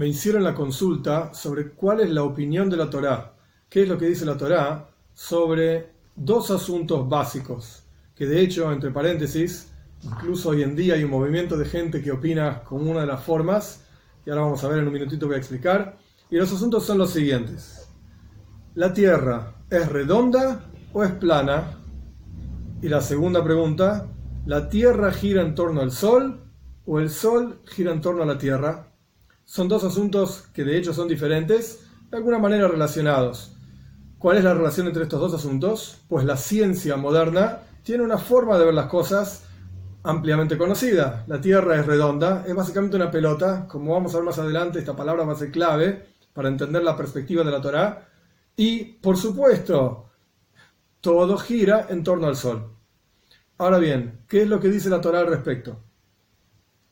me hicieron la consulta sobre cuál es la opinión de la Torá, qué es lo que dice la Torá sobre dos asuntos básicos, que de hecho, entre paréntesis, incluso hoy en día hay un movimiento de gente que opina con una de las formas, y ahora vamos a ver en un minutito voy a explicar, y los asuntos son los siguientes. ¿La Tierra es redonda o es plana? Y la segunda pregunta, ¿la Tierra gira en torno al Sol o el Sol gira en torno a la Tierra? Son dos asuntos que de hecho son diferentes, de alguna manera relacionados. ¿Cuál es la relación entre estos dos asuntos? Pues la ciencia moderna tiene una forma de ver las cosas ampliamente conocida. La Tierra es redonda, es básicamente una pelota. Como vamos a ver más adelante, esta palabra va a ser clave para entender la perspectiva de la Torá. Y, por supuesto, todo gira en torno al Sol. Ahora bien, ¿qué es lo que dice la Torá al respecto?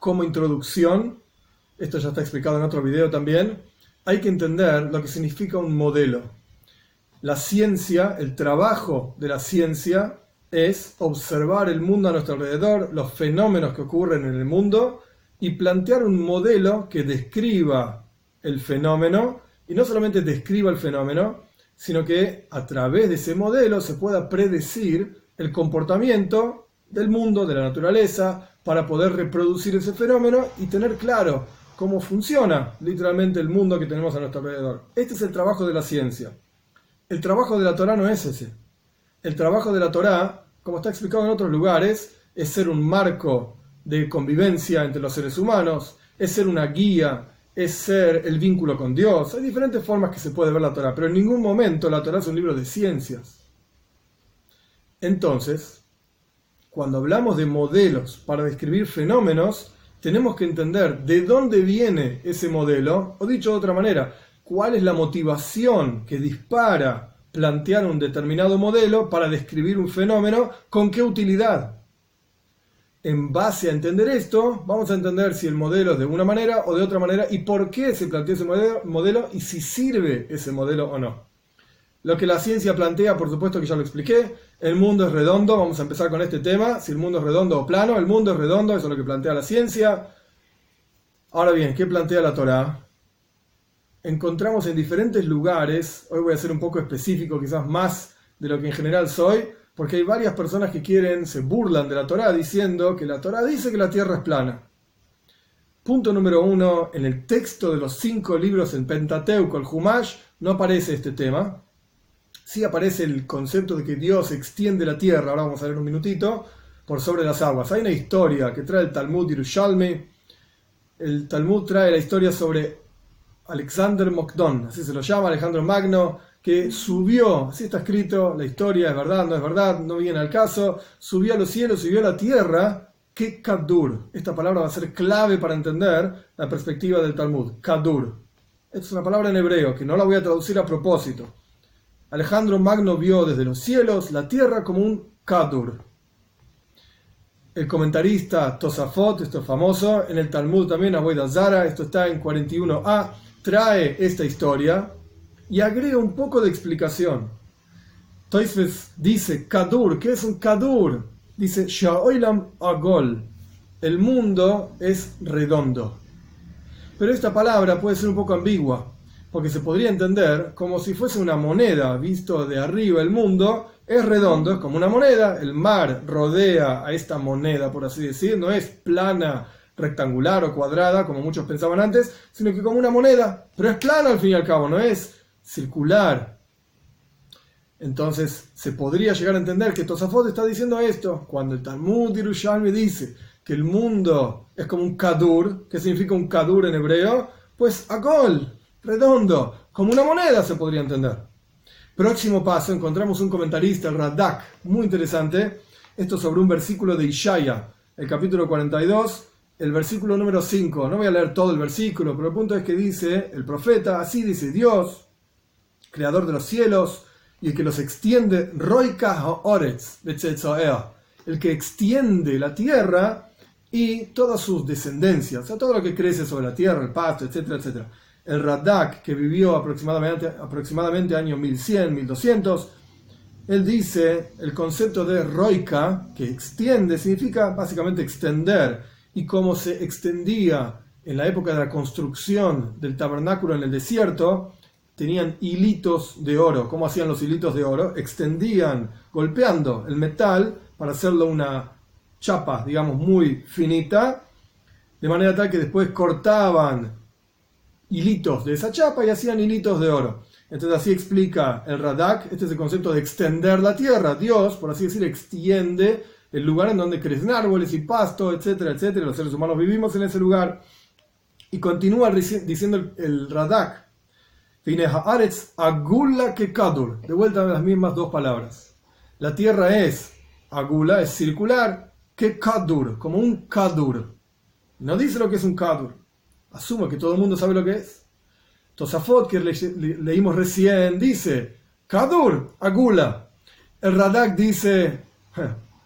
Como introducción, esto ya está explicado en otro video también, hay que entender lo que significa un modelo. La ciencia, el trabajo de la ciencia es observar el mundo a nuestro alrededor, los fenómenos que ocurren en el mundo y plantear un modelo que describa el fenómeno y no solamente describa el fenómeno, sino que a través de ese modelo se pueda predecir el comportamiento del mundo, de la naturaleza, para poder reproducir ese fenómeno y tener claro cómo funciona literalmente el mundo que tenemos a nuestro alrededor. Este es el trabajo de la ciencia. El trabajo de la Torah no es ese. El trabajo de la Torah, como está explicado en otros lugares, es ser un marco de convivencia entre los seres humanos, es ser una guía, es ser el vínculo con Dios. Hay diferentes formas que se puede ver la Torah, pero en ningún momento la Torah es un libro de ciencias. Entonces, cuando hablamos de modelos para describir fenómenos, tenemos que entender de dónde viene ese modelo, o dicho de otra manera, cuál es la motivación que dispara plantear un determinado modelo para describir un fenómeno, con qué utilidad en base a entender esto, vamos a entender si el modelo es de una manera o de otra manera y por qué se plantea ese modelo, y si sirve ese modelo o no. Lo que la ciencia plantea, por supuesto que ya lo expliqué, el mundo es redondo, vamos a empezar con este tema, si el mundo es redondo o plano, el mundo es redondo, eso es lo que plantea la ciencia. Ahora bien, ¿qué plantea la Torah? Encontramos en diferentes lugares, hoy voy a ser un poco específico, quizás más de lo que en general soy, porque hay varias personas que quieren, se burlan de la Torá diciendo que la Torá dice que la tierra es plana. Punto número uno, en el texto de los cinco libros en Pentateuco, el Humash, no aparece este tema. Sí aparece el concepto de que Dios extiende la tierra, ahora vamos a ver un minutito, por sobre las aguas. Hay una historia que trae el Talmud Yerushalmi. El Talmud trae la historia sobre Alexander Mokdon, así se lo llama, Alejandro Magno, que subió, así está escrito, la historia es verdad, no es verdad, no viene al caso, subió a los cielos, subió a la tierra, que Kadur. Esta palabra va a ser clave para entender la perspectiva del Talmud, Kadur. Es una palabra en hebreo que no la voy a traducir a propósito. Alejandro Magno vio desde los cielos la tierra como un Kadur. El comentarista Tosafot, esto es famoso, en el Talmud también, Abuela Zara, esto está en 41a, trae esta historia y agrega un poco de explicación. Toisves dice Kadur, ¿qué es un Kadur? Dice Sha'oilam Agol, el mundo es redondo. Pero esta palabra puede ser un poco ambigua, porque se podría entender como si fuese una moneda, visto de arriba el mundo es redondo, es como una moneda, el mar rodea a esta moneda, por así decir, no es plana, rectangular o cuadrada, como muchos pensaban antes, sino que como una moneda, pero es plana al fin y al cabo, no es circular. Entonces se podría llegar a entender que Tosafot está diciendo esto cuando el Talmud Yerushalmi dice que el mundo es como un kadur, que significa un kadur en hebreo, pues akol, redondo, como una moneda se podría entender. Próximo paso, encontramos un comentarista, el Radak, muy interesante, esto sobre un versículo de Ishaya, el capítulo 42, el versículo número 5. No voy a leer todo el versículo, pero el punto es que dice el profeta, así dice Dios, creador de los cielos, y el que los extiende, Roika Oretz, el que extiende la tierra y todas sus descendencias, o todo lo que crece sobre la tierra, el pasto, etcétera, etcétera. El Radak, que vivió aproximadamente, aproximadamente año 1100, 1200, él dice, el concepto de Roika, que extiende, significa básicamente extender, y cómo se extendía en la época de la construcción del tabernáculo en el desierto, tenían hilitos de oro. ¿Cómo hacían los hilitos de oro? Extendían, golpeando el metal para hacerlo una chapa, digamos, muy finita, de manera tal que después cortaban hilitos de esa chapa y hacían hilitos de oro. Entonces así explica el Radak, este es el concepto de extender la tierra. Dios, por así decir, extiende el lugar en donde crecen árboles y pasto, etcétera, etcétera. Los seres humanos vivimos en ese lugar. Y continúa diciendo el Radak, agula que kadur. De vuelta a las mismas dos palabras. La tierra es agula, es circular, que kadur, como un kadur. No dice lo que es un kadur. Asumo que todo el mundo sabe lo que es. Tosafot, que leímos recién, dice kadur, agula. El Radak dice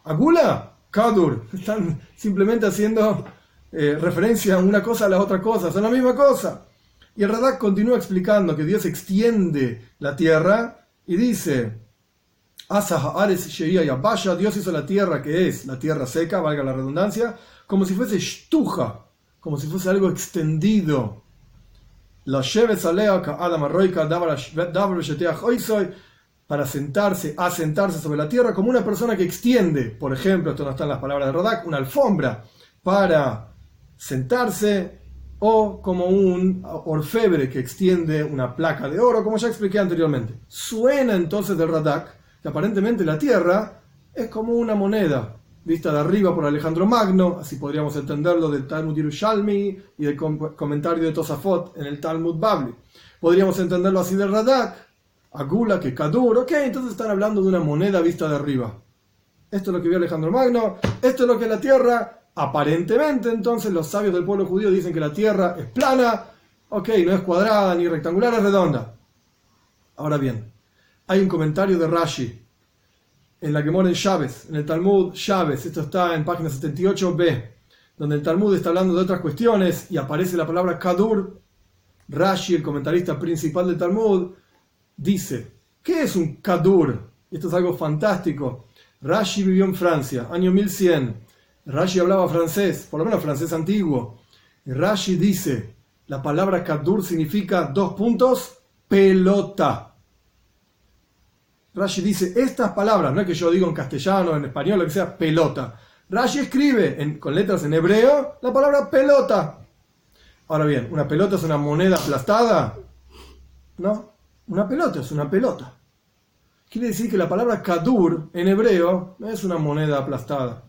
agula, kadur. Están simplemente haciendo eh, referencia a una cosa a la otra cosa, son la misma cosa. Y el Radak continúa explicando que Dios extiende la tierra y dice, Dios hizo la tierra que es la tierra seca, valga la redundancia, como si fuese shtuja, como si fuese algo extendido. La para sentarse, a sentarse sobre la tierra como una persona que extiende, por ejemplo, esto no está en las palabras de Radak, una alfombra para sentarse o como un orfebre que extiende una placa de oro, como ya expliqué anteriormente. Suena entonces del Radak que aparentemente la Tierra es como una moneda vista de arriba por Alejandro Magno, así podríamos entenderlo del Talmud Yerushalmi y del comentario de Tosafot en el Talmud Babli. Podríamos entenderlo así del Radak, Agula, que Kadur, ok, entonces están hablando de una moneda vista de arriba. Esto es lo que vio Alejandro Magno, esto es lo que la Tierra Aparentemente, entonces, los sabios del pueblo judío dicen que la tierra es plana, ok, no es cuadrada ni rectangular, es redonda. Ahora bien, hay un comentario de Rashi en la que en Chávez, en el Talmud Chávez, esto está en página 78b, donde el Talmud está hablando de otras cuestiones y aparece la palabra Kadur. Rashi, el comentarista principal del Talmud, dice: ¿Qué es un Kadur? Esto es algo fantástico. Rashi vivió en Francia, año 1100 Rashi hablaba francés, por lo menos francés antiguo. Rashi dice, la palabra kadur significa dos puntos, pelota. Rashi dice, estas palabras, no es que yo digo en castellano, en español, lo que sea, pelota. Rashi escribe con letras en hebreo la palabra pelota. Ahora bien, ¿una pelota es una moneda aplastada? No, una pelota es una pelota. Quiere decir que la palabra kadur en hebreo no es una moneda aplastada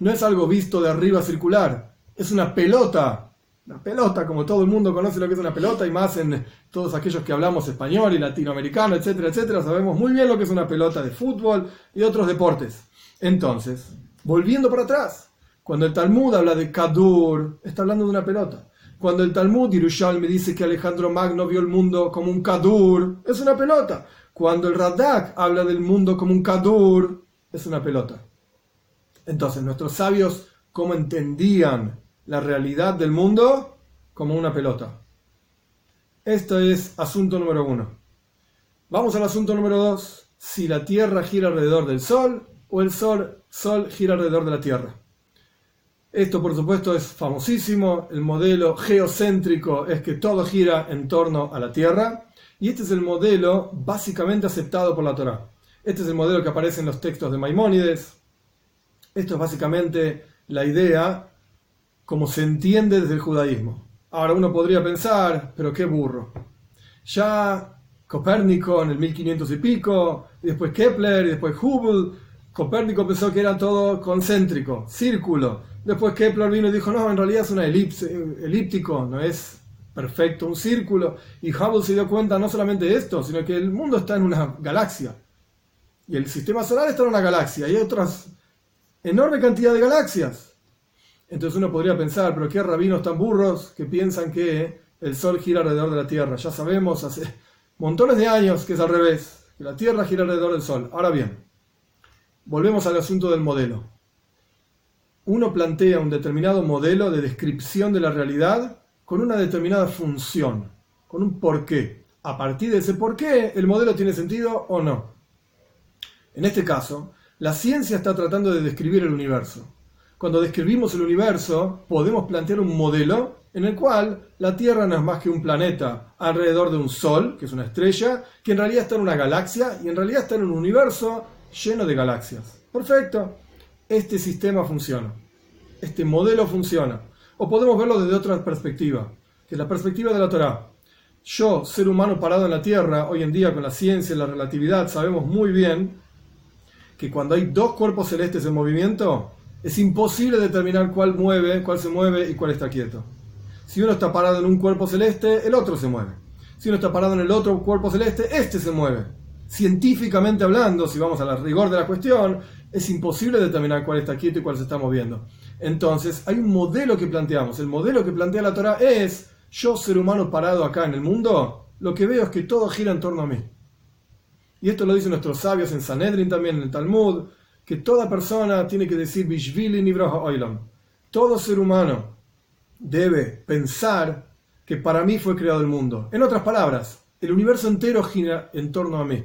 no es algo visto de arriba circular, es una pelota. Una pelota, como todo el mundo conoce lo que es una pelota, y más en todos aquellos que hablamos español y latinoamericano, etcétera, etcétera, sabemos muy bien lo que es una pelota de fútbol y otros deportes. Entonces, volviendo para atrás, cuando el Talmud habla de Kadur, está hablando de una pelota. Cuando el Talmud me dice que Alejandro Magno vio el mundo como un Kadur, es una pelota. Cuando el Radak habla del mundo como un Kadur, es una pelota. Entonces, nuestros sabios, ¿cómo entendían la realidad del mundo? Como una pelota. Esto es asunto número uno. Vamos al asunto número dos. Si la Tierra gira alrededor del Sol o el Sol, Sol gira alrededor de la Tierra. Esto, por supuesto, es famosísimo. El modelo geocéntrico es que todo gira en torno a la Tierra. Y este es el modelo básicamente aceptado por la Torah. Este es el modelo que aparece en los textos de Maimónides, esto es básicamente la idea como se entiende desde el judaísmo. Ahora uno podría pensar, pero qué burro. Ya Copérnico en el 1500 y pico, y después Kepler, y después Hubble, Copérnico pensó que era todo concéntrico, círculo. Después Kepler vino y dijo, no, en realidad es una elipse, elíptico, no es perfecto un círculo. Y Hubble se dio cuenta no solamente de esto, sino que el mundo está en una galaxia. Y el sistema solar está en una galaxia. Y hay otras enorme cantidad de galaxias. Entonces uno podría pensar, pero qué rabinos tan burros que piensan que el Sol gira alrededor de la Tierra. Ya sabemos hace montones de años que es al revés, que la Tierra gira alrededor del Sol. Ahora bien, volvemos al asunto del modelo. Uno plantea un determinado modelo de descripción de la realidad con una determinada función, con un porqué. A partir de ese porqué, el modelo tiene sentido o no. En este caso, la ciencia está tratando de describir el universo. Cuando describimos el universo, podemos plantear un modelo en el cual la Tierra no es más que un planeta alrededor de un Sol, que es una estrella, que en realidad está en una galaxia y en realidad está en un universo lleno de galaxias. Perfecto. Este sistema funciona. Este modelo funciona. O podemos verlo desde otra perspectiva, que es la perspectiva de la Torah. Yo, ser humano parado en la Tierra, hoy en día con la ciencia y la relatividad, sabemos muy bien que cuando hay dos cuerpos celestes en movimiento, es imposible determinar cuál mueve, cuál se mueve y cuál está quieto. Si uno está parado en un cuerpo celeste, el otro se mueve. Si uno está parado en el otro cuerpo celeste, este se mueve. Científicamente hablando, si vamos al rigor de la cuestión, es imposible determinar cuál está quieto y cuál se está moviendo. Entonces, hay un modelo que planteamos. El modelo que plantea la Torah es, yo ser humano parado acá en el mundo, lo que veo es que todo gira en torno a mí. Y esto lo dicen nuestros sabios en Sanedrin también, en el Talmud, que toda persona tiene que decir Bishvili Oilam. Todo ser humano debe pensar que para mí fue creado el mundo. En otras palabras, el universo entero gira en torno a mí.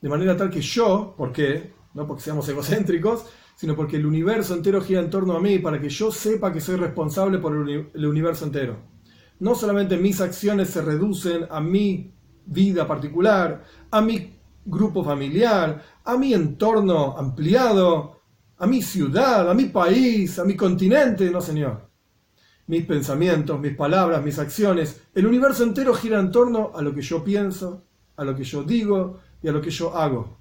De manera tal que yo, ¿por qué? No porque seamos egocéntricos, sino porque el universo entero gira en torno a mí para que yo sepa que soy responsable por el universo entero. No solamente mis acciones se reducen a mi vida particular, a mi grupo familiar, a mi entorno ampliado, a mi ciudad, a mi país, a mi continente, no señor. Mis pensamientos, mis palabras, mis acciones, el universo entero gira en torno a lo que yo pienso, a lo que yo digo y a lo que yo hago.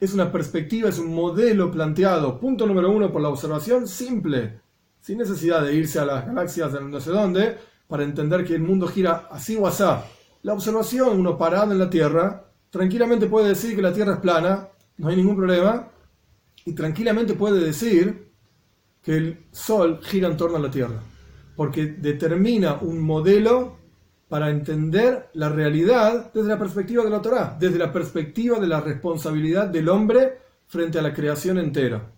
Es una perspectiva, es un modelo planteado, punto número uno, por la observación simple, sin necesidad de irse a las galaxias de no sé dónde, para entender que el mundo gira así o asá. La observación, uno parado en la Tierra, tranquilamente puede decir que la Tierra es plana, no hay ningún problema, y tranquilamente puede decir que el Sol gira en torno a la Tierra, porque determina un modelo para entender la realidad desde la perspectiva de la Torah, desde la perspectiva de la responsabilidad del hombre frente a la creación entera.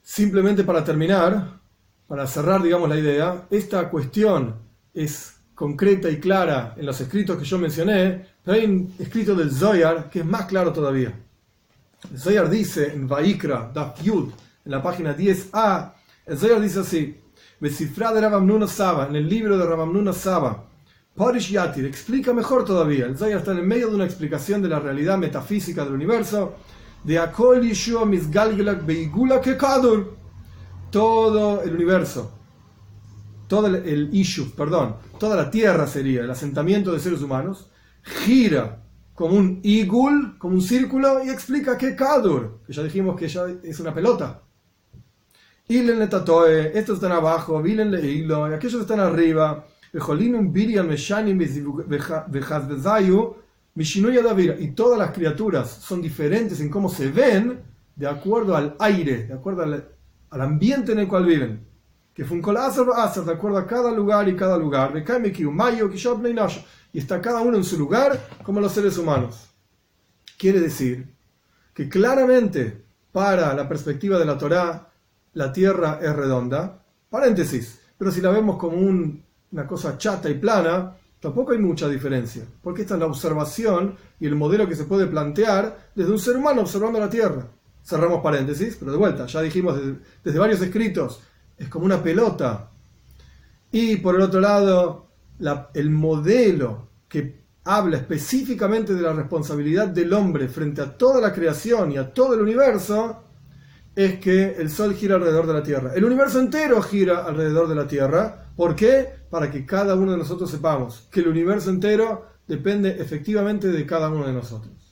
Simplemente para terminar, para cerrar, digamos, la idea, esta cuestión es concreta y clara en los escritos que yo mencioné, pero hay un escrito del Zoyar que es más claro todavía. El Zoyar dice en Vaikra, Daf Yud, en la página 10a, el Zoyar dice así, de Rabamnuna Saba, en el libro de Rabamnuna Saba, Parish Yatir, explica mejor todavía, el Zoyar está en medio de una explicación de la realidad metafísica del universo, de Akol Yeshua Misgalgelak Beigula Kekadur, todo el universo, todo el, el perdón, toda la tierra sería el asentamiento de seres humanos, gira como un igul, como un círculo, y explica que Kadur, que ya dijimos que ya es una pelota. Ilen le tatoe, estos están abajo, vilen le hilo, y aquellos están arriba, y todas las criaturas son diferentes en cómo se ven de acuerdo al aire, de acuerdo al ambiente en el cual viven que fue un de acuerdo a cada lugar y cada lugar, y está cada uno en su lugar como los seres humanos. Quiere decir que claramente para la perspectiva de la Torá, la tierra es redonda, paréntesis, pero si la vemos como una cosa chata y plana, tampoco hay mucha diferencia, porque esta es la observación y el modelo que se puede plantear desde un ser humano observando la tierra. Cerramos paréntesis, pero de vuelta, ya dijimos desde varios escritos es como una pelota. Y por el otro lado, el modelo que habla específicamente de la responsabilidad del hombre frente a toda la creación y a todo el universo, es que el Sol gira alrededor de la Tierra. El universo entero gira alrededor de la Tierra. ¿Por qué? Para que cada uno de nosotros sepamos que el universo entero depende efectivamente de cada uno de nosotros.